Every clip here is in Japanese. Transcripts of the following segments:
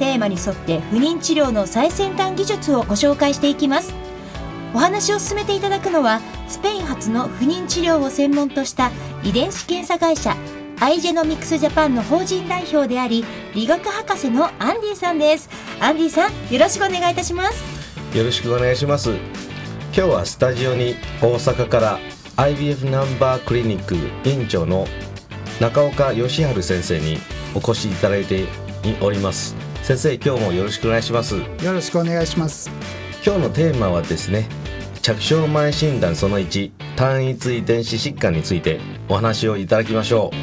テーマに沿って不妊治療の最先端技術をご紹介していきます。お話を進めていただくのはスペイン発の不妊治療を専門とした遺伝子検査会社アイジェノミクスジャパンの法人代表であり理学博士のアンディさんです。アンディさんよろしくお願いいたします。よろしくお願いします。今日はスタジオに大阪から IVF ナンバークリニック院長の中岡義治先生にお越しいただいております。先生今日もよろしくお願いします。よろしくお願いします。今日のテーマはですね着床前診断その1単一遺伝子疾患についてお話をいただきましょう。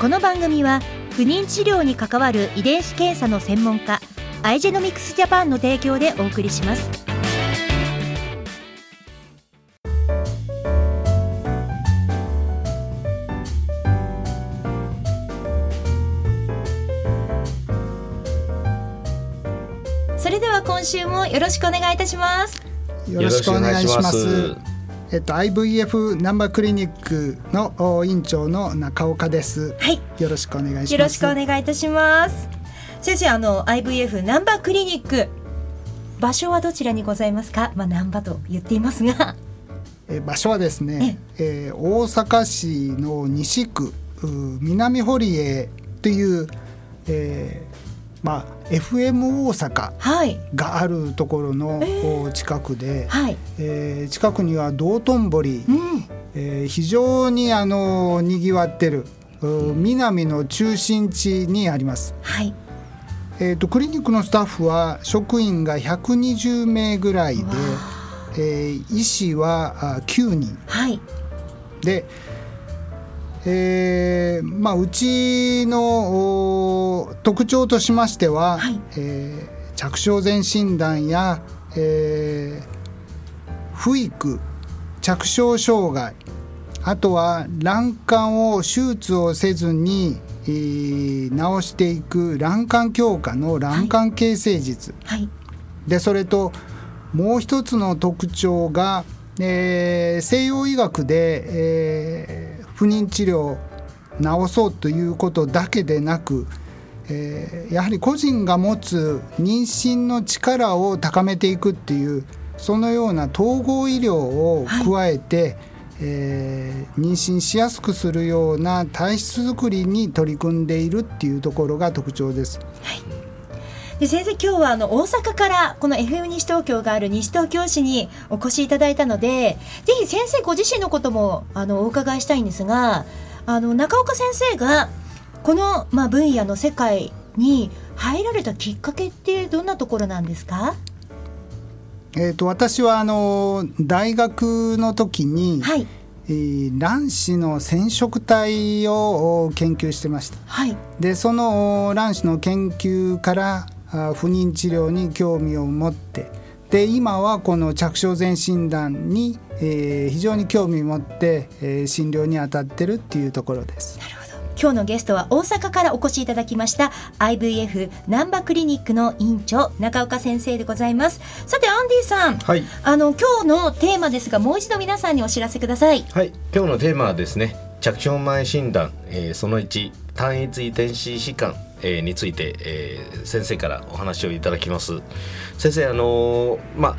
この番組は不妊治療に関わる遺伝子検査の専門家アイジェノミクスジャパンの提供でお送りします週もよろしくお願いいたします。よろしくお願いします。えっと IVF ナンバークリニックの院長の中岡です。はい。よろしくお願いします。よろしくお願いいたします。先生あの IVF ナンバークリニック場所はどちらにございますか？まあナンバと言っていますが。え場所はですね、えー、大阪市の西区南堀江という、えー、まあ、FM 大阪があるところの近くで、はい、えー、近くには道頓堀、うん、えー、非常にあのにぎわってる南の中心地にあります。はい。えーと、クリニックのスタッフは職員が120名ぐらいで、えー、医師は9人、はい、でえーまあ、うちの特徴としましては、はい、えー、着床前診断や、えー、不育着床障害あとは卵管を手術をせずに、えー、治していく卵管強化の卵管形成術、はい、でそれともう一つの特徴が、えー、西洋医学で、えー不妊治療を治そうということだけでなく、えー、やはり個人が持つ妊娠の力を高めていくっていうそのような統合医療を加えて、はい、えー、妊娠しやすくするような体質づくりに取り組んでいるっていうところが特徴です。はいで先生今日はあの大阪からこの FM 西東京がある西東京市にお越しいただいたのでぜひ先生ご自身のこともあのお伺いしたいんですがあの中岡先生がこの、まあ、分野の世界に入られたきっかけってどんなところなんですか？えーと、私はあの大学の時に、はい。えー、卵子の染色体を研究してました、はい、でその卵子の研究から不妊治療に興味を持って。で今はこの着床前診断に、えー、非常に興味を持って、えー、診療に当たってるっていうところです。なるほど。今日のゲストは大阪からお越しいただきました IVF 難波クリニックの院長中岡先生でございます。さてアンディさん、はい、あの今日のテーマですがもう一度皆さんにお知らせください。はい。今日のテーマはですね着床前診断、えー、その1単一遺伝子疾患えー、について、えー、先生からお話をいただきます。先生あのー、まあ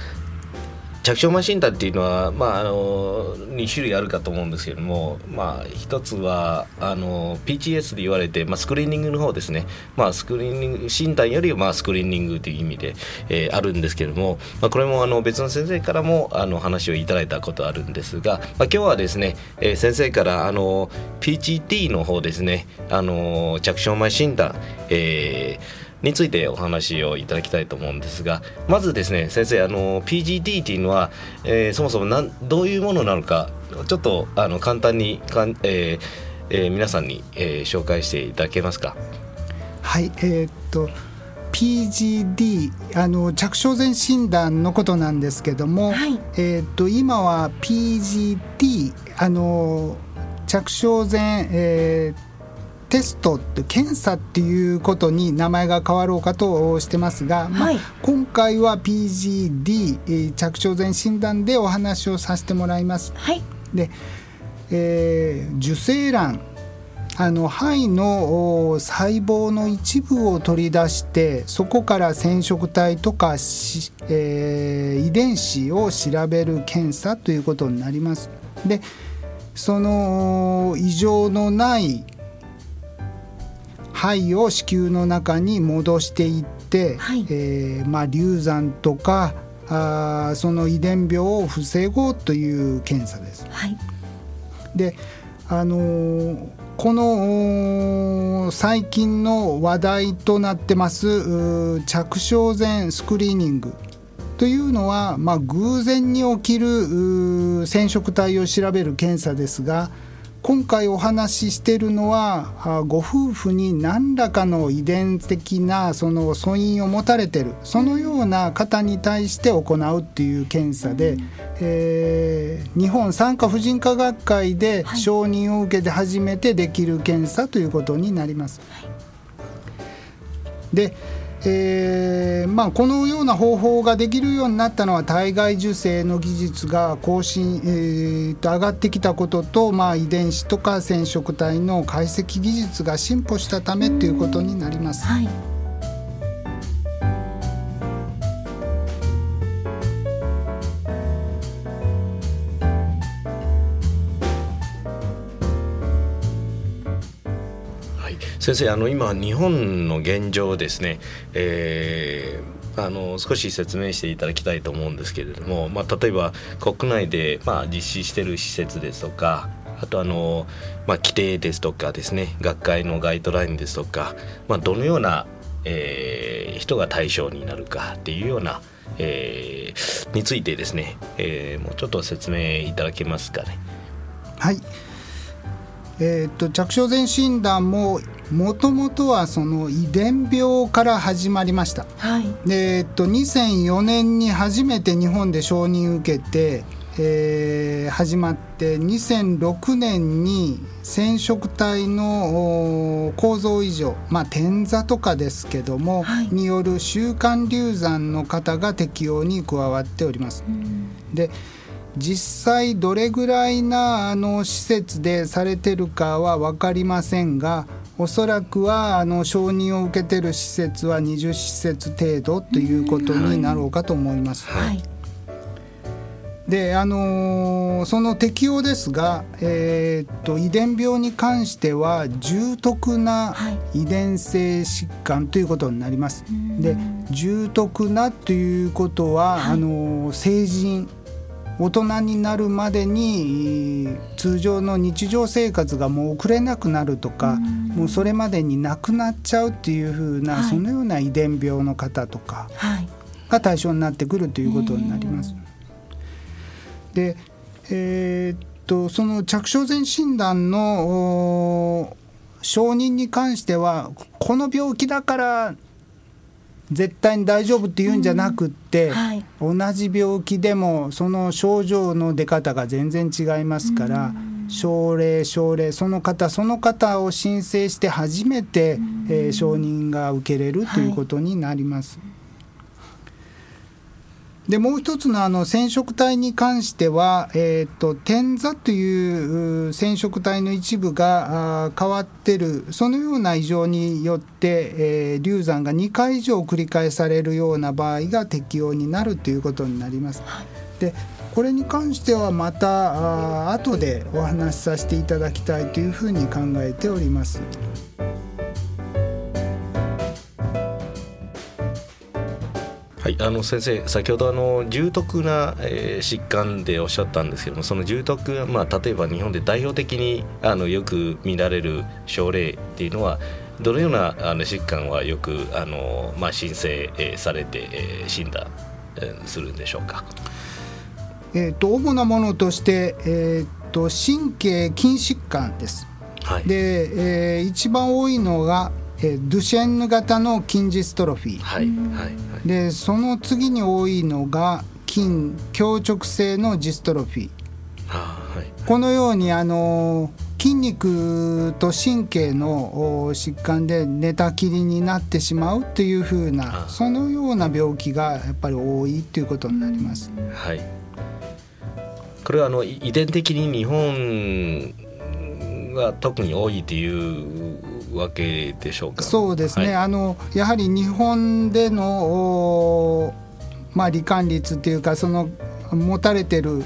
着床前診断っていうのは、まあ、あの2種類あるかと思うんですけども、まあ、一つはあの PGS で言われて、まあ、スクリーニングの方ですね、まあ、スクリーニング診断より、まあ、スクリーニングという意味で、えー、あるんですけども、まあ、これもあの別の先生からもあの話をいただいたことあるんですが、まあ、今日はですね、えー、先生からあの PGT の方ですねあの着床前診断、えーについてお話をいただきたいと思うんですがまずですね先生あの PGT っていうのは、えー、そもそもなんどういうものなのかちょっとあの簡単にかん、えーえー、皆さんに、えー、紹介していただけますか？はいえー、っと PGD あの着床前診断のことなんですけども、はい、えー、っと今は PGT あの着床前、えー、テストって検査っていうことに名前が変わろうかとしてますが、はい、まあ、今回は PGD 着床前診断でお話をさせてもらいます。はい、で、えー、受精卵あの肺の細胞の一部を取り出してそこから染色体とか、えー、遺伝子を調べる検査ということになります。でその異常のない肺を子宮の中に戻していって、はい、えー、まあ、流産とかあその遺伝病を防ごうという検査です。はい、であのー、この最近の話題となってます着床前スクリーニングというのは、まあ、偶然に起きる染色体を調べる検査ですが今回お話ししているのはご夫婦に何らかの遺伝的なその素因を持たれてるそのような方に対して行うっていう検査で、えー、日本産科婦人科学会で承認を受けて初めてできる検査ということになります。でえーまあ、このような方法ができるようになったのは体外受精の技術が更新、えー、と上がってきたことと、まあ、遺伝子とか染色体の解析技術が進歩したためということになります。はい先生あの今日本の現状ですね、えー、あの少し説明していただきたいと思うんですけれども、まあ、例えば国内で、まあ、実施してる施設ですとかあとあの、まあ、規定ですとかですね学会のガイドラインですとか、まあ、どのような、えー、人が対象になるかっていうような、えー、についてですね、えー、もうちょっと説明いただけますかね。はいえーと、着床前診断ももともとはその遺伝病から始まりました、はい、でえーと、2004年に初めて日本で承認受けて、えー、始まって2006年に染色体の構造異常、まあ、点座とかですけども、はい、による週間流産の方が適用に加わっております。で実際どれぐらいなあの施設でされてるかは分かりませんがおそらくはあの承認を受けてる施設は20施設程度ということになろうかと思います。はい、であのー、その適用ですが、えー、っと遺伝病に関しては重篤な遺伝性疾患ということになります。で重篤なということは、はい、あのー、成人大人になるまでに通常の日常生活がもう送れなくなるとか、もうそれまでになくなっちゃうっていうふうな、はい、そのような遺伝病の方とかが対象になってくるということになります。で、えー、っとその着床前診断の承認に関してはこの病気だから絶対に大丈夫っていうんじゃなくって、うんはい、同じ病気でもその症状の出方が全然違いますから、うん、症例症例その方その方を申請して初めて、うん、えー、承認が受けれるということになります。はいでもう一つのあの染色体に関しては、えーと、点座という染色体の一部が変わってるそのような異常によって、えー、流産が2回以上繰り返されるような場合が適用になるということになります。でこれに関してはまたあ後でお話しさせていただきたいというふうに考えております。はい、あの先生先ほどあの重篤な、えー、疾患でおっしゃったんですけどもその重篤まあ、例えば日本で代表的にあのよく見られる症例っていうのはどのようなあの疾患はよくあの、まあ、申請、えー、されて、えー、診断、えー、するんでしょうか？えーと、主なものとして、えーと、神経筋疾患です。はい、で、えー、一番多いのが、えー、ドゥシェンヌ型の筋ジストロフィー、はいはいでその次に多いのが筋強直性のジストロフィー、はい、このようにあの筋肉と神経の疾患で寝たきりになってしまうというふうなそのような病気がやっぱり多いということになります。はい。これはあの遺伝的に日本が特に多いというわけでしょうか？そうですね。はい、あのやはり日本でのまあ罹患率っていうかその持たれてる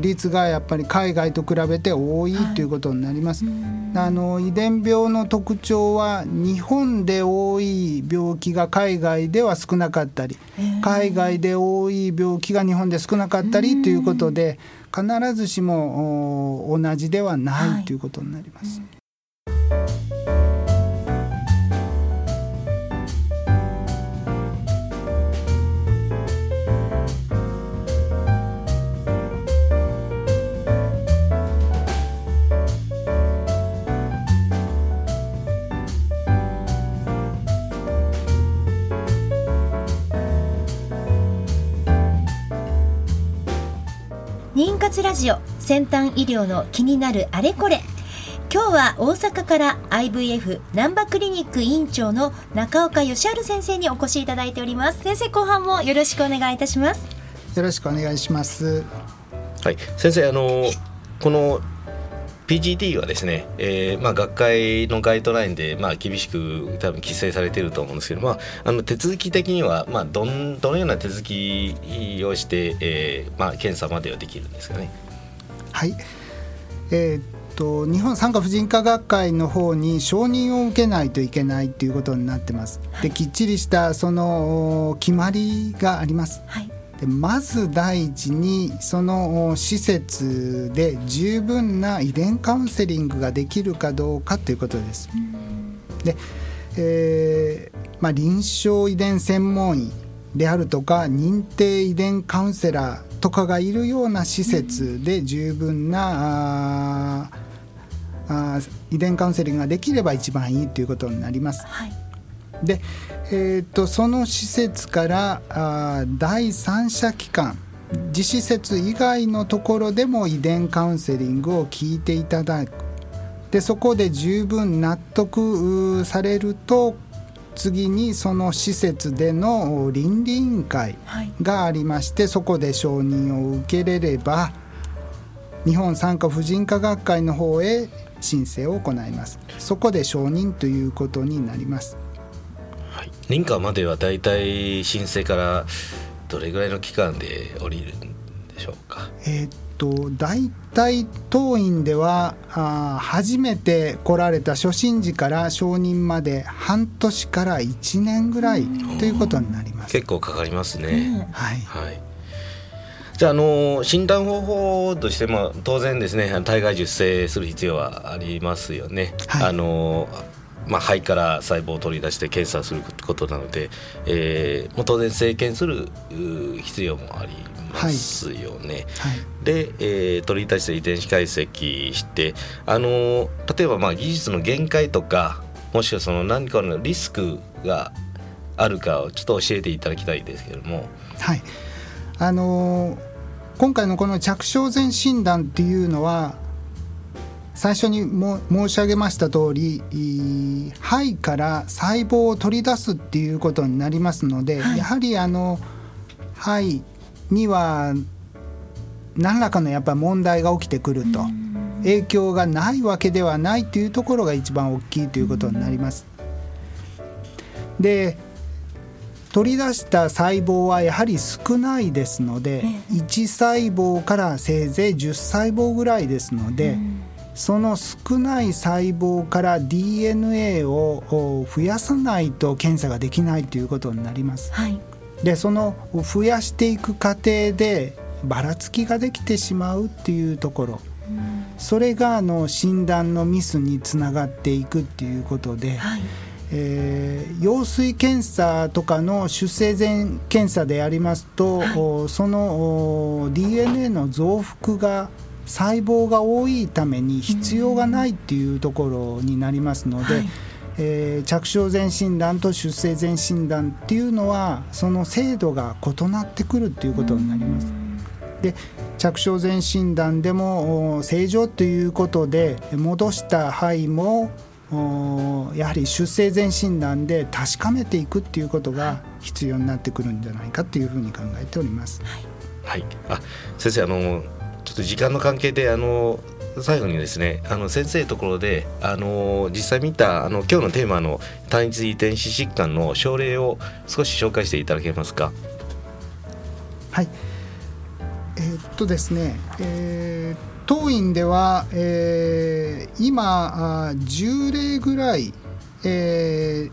率がやっぱり海外と比べて多いということになります。はい、あの遺伝病の特徴は日本で多い病気が海外では少なかったり海外で多い病気が日本で少なかったりということで必ずしも同じではないということになります。はいラジオ先端医療の気になるあれこれ。今日は大阪から IVF 難波クリニック院長の中岡義治先生にお越しいただいております。先生後半もよろしくお願いいたします。よろしくお願いします。はい。先生あのこの PGT はですね、えーまあ、学会のガイドラインで、まあ、厳しく多分規制されていると思うんですけど、まあ、あの手続き的には、まあ、どんどのような手続きをして、えーまあ、検査まではできるんですかね。はいえー、っと日本産科婦人科学会の方に承認を受けないといけないということになってます。できっちりしたその決まりがあります。はいでまず第一にその施設で十分な遺伝カウンセリングができるかどうかということです。で、えーまあ、臨床遺伝専門医であるとか認定遺伝カウンセラーとかがいるような施設で十分なあ遺伝カウンセリングができれば一番いいということになります。はい、でえーと、その施設からあ第三者機関自施設以外のところでも遺伝カウンセリングを聞いていただく。でそこで十分納得されると次にその施設での倫理委員会がありまして、はい、そこで承認を受けれれば日本産科婦人科学会の方へ申請を行います。そこで承認ということになります認可まではだいたい申請からどれぐらいの期間で降りるんでしょうか？えー、っと大体当院ではあ初めて来られた初診時から承認まで半年から1年ぐらいということになります。結構かかりますね、はい、はい。じゃあ、あの診断方法として、まあ、当然ですね体外受精する必要はありますよね。はい、あのまあ、肺から細胞を取り出して検査することなので、えー、もう当然生検する必要もありますよね。はいはい、で、えー、取り出して遺伝子解析してあの例えばまあ技術の限界とかもしくはその何かのリスクがあるかをちょっと教えていただきたいですけれども。はいあのー、今回のこの着床前診断っていうのは最初にも申し上げました通り肺から細胞を取り出すっていうことになりますので、はい、やはりあの肺には何らかのやっぱ問題が起きてくると影響がないわけではないというところが一番大きいということになります。で取り出した細胞はやはり少ないですので1細胞からせいぜい10細胞ぐらいですので。その少ない細胞から DNA を増やさないと検査ができないということになります。はい、でその増やしていく過程でばらつきができてしまうっていうところ、うん、それがあの診断のミスにつながっていくっていうことで。はいえー、羊水検査とかの出生前検査でありますと、はい、その DNA の増幅が細胞が多いために必要がないっていうところになりますので、はい、えー、着床前診断と出生前診断っていうのはその精度が異なってくるっていうことになります。で着床前診断でも正常ということで戻した肺もやはり出生前診断で確かめていくっていうことが必要になってくるんじゃないかというふうに考えております。はい、あ先生あのちょっと時間の関係であの最後にですねあの先生のところであの実際見たあの今日のテーマの単一遺伝子疾患の症例を少し紹介していただけますか？はいえー、っとですね、えー当院では、えー、今あ10例ぐらい、えー、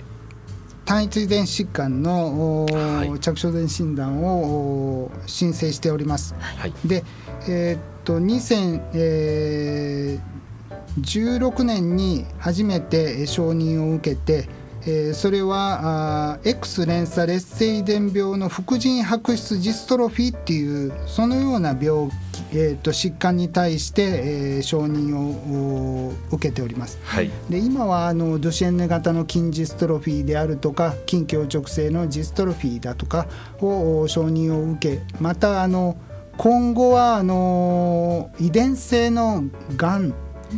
単一遺伝子疾患の、はい、着床前診断を申請しております。はい、で、えー、っと2016年に初めて承認を受けて、えー、それはあ X 連鎖劣性遺伝病の副腎白質ジストロフィーっていうそのような病気、えーと、疾患に対して、えー、承認を受けております。はい、で今はあのドシェンネ型の筋ジストロフィーであるとか筋強直性のジストロフィーだとかを承認を受けまたあの今後はあの遺伝性のがん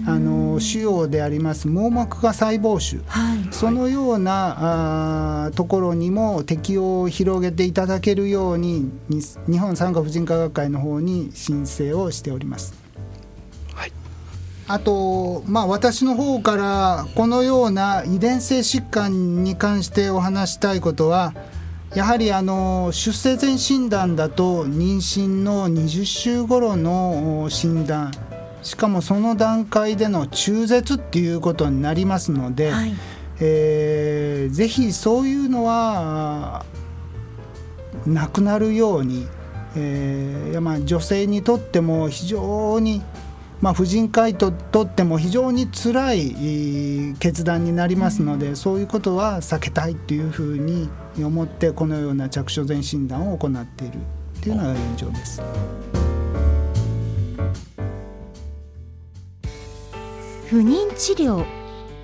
あの腫瘍であります網膜下細胞腫、はい、そのようなあところにも適用を広げていただけるように日本産科婦人科学会の方に申請をしております。はい、あと、まあ、私の方からこのような遺伝性疾患に関してお話したいことはやはりあの出生前診断だと妊娠の20週頃の診断しかもその段階での中絶っていうことになりますので、はい、えー、ぜひそういうのはなくなるように、えーまあ、女性にとっても非常に、まあ、婦人科医ととっても非常につらい決断になりますので、うん、そういうことは避けたいというふうに思ってこのような着床前診断を行っているというのが現状です。不妊治療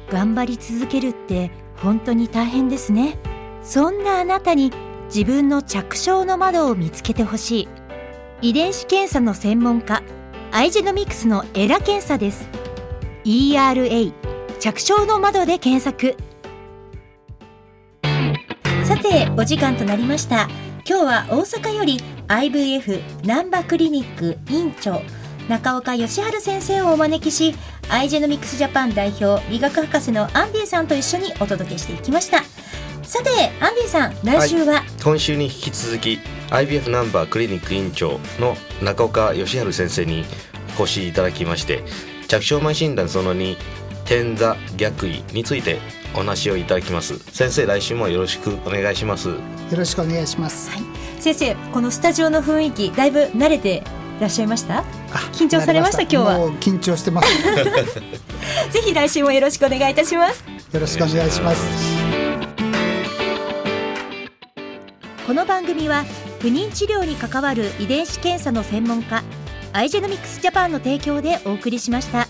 頑張り続けるって本当に大変ですね。そんなあなたに自分の着床の窓を見つけてほしい。遺伝子検査の専門家アイジェノミクスのエラ検査です。ERA 着床の窓で検索。さてお時間となりました。今日は大阪より IVF 難波クリニック院長中岡義治先生をお招きしアイジェノミクスジャパン代表理学博士のアンディさんと一緒にお届けしていきました。さてアンディさん来週は、はい、今週に引き続き IBF ナンバークリニック院長の中岡義治先生にお越しいただきまして着床前診断その2天座逆位についてお話をいただきます。先生来週もよろしくお願いします。よろしくお願いします、はい、先生このスタジオの雰囲気だいぶ慣れていらっしゃいました？緊張されました？今日は。緊張してます。ぜひ来週もよろしくお願いいたします。よろしくお願いします。この番組は不妊治療に関わる遺伝子検査の専門家アイジェノミクスジャパンの提供でお送りしました。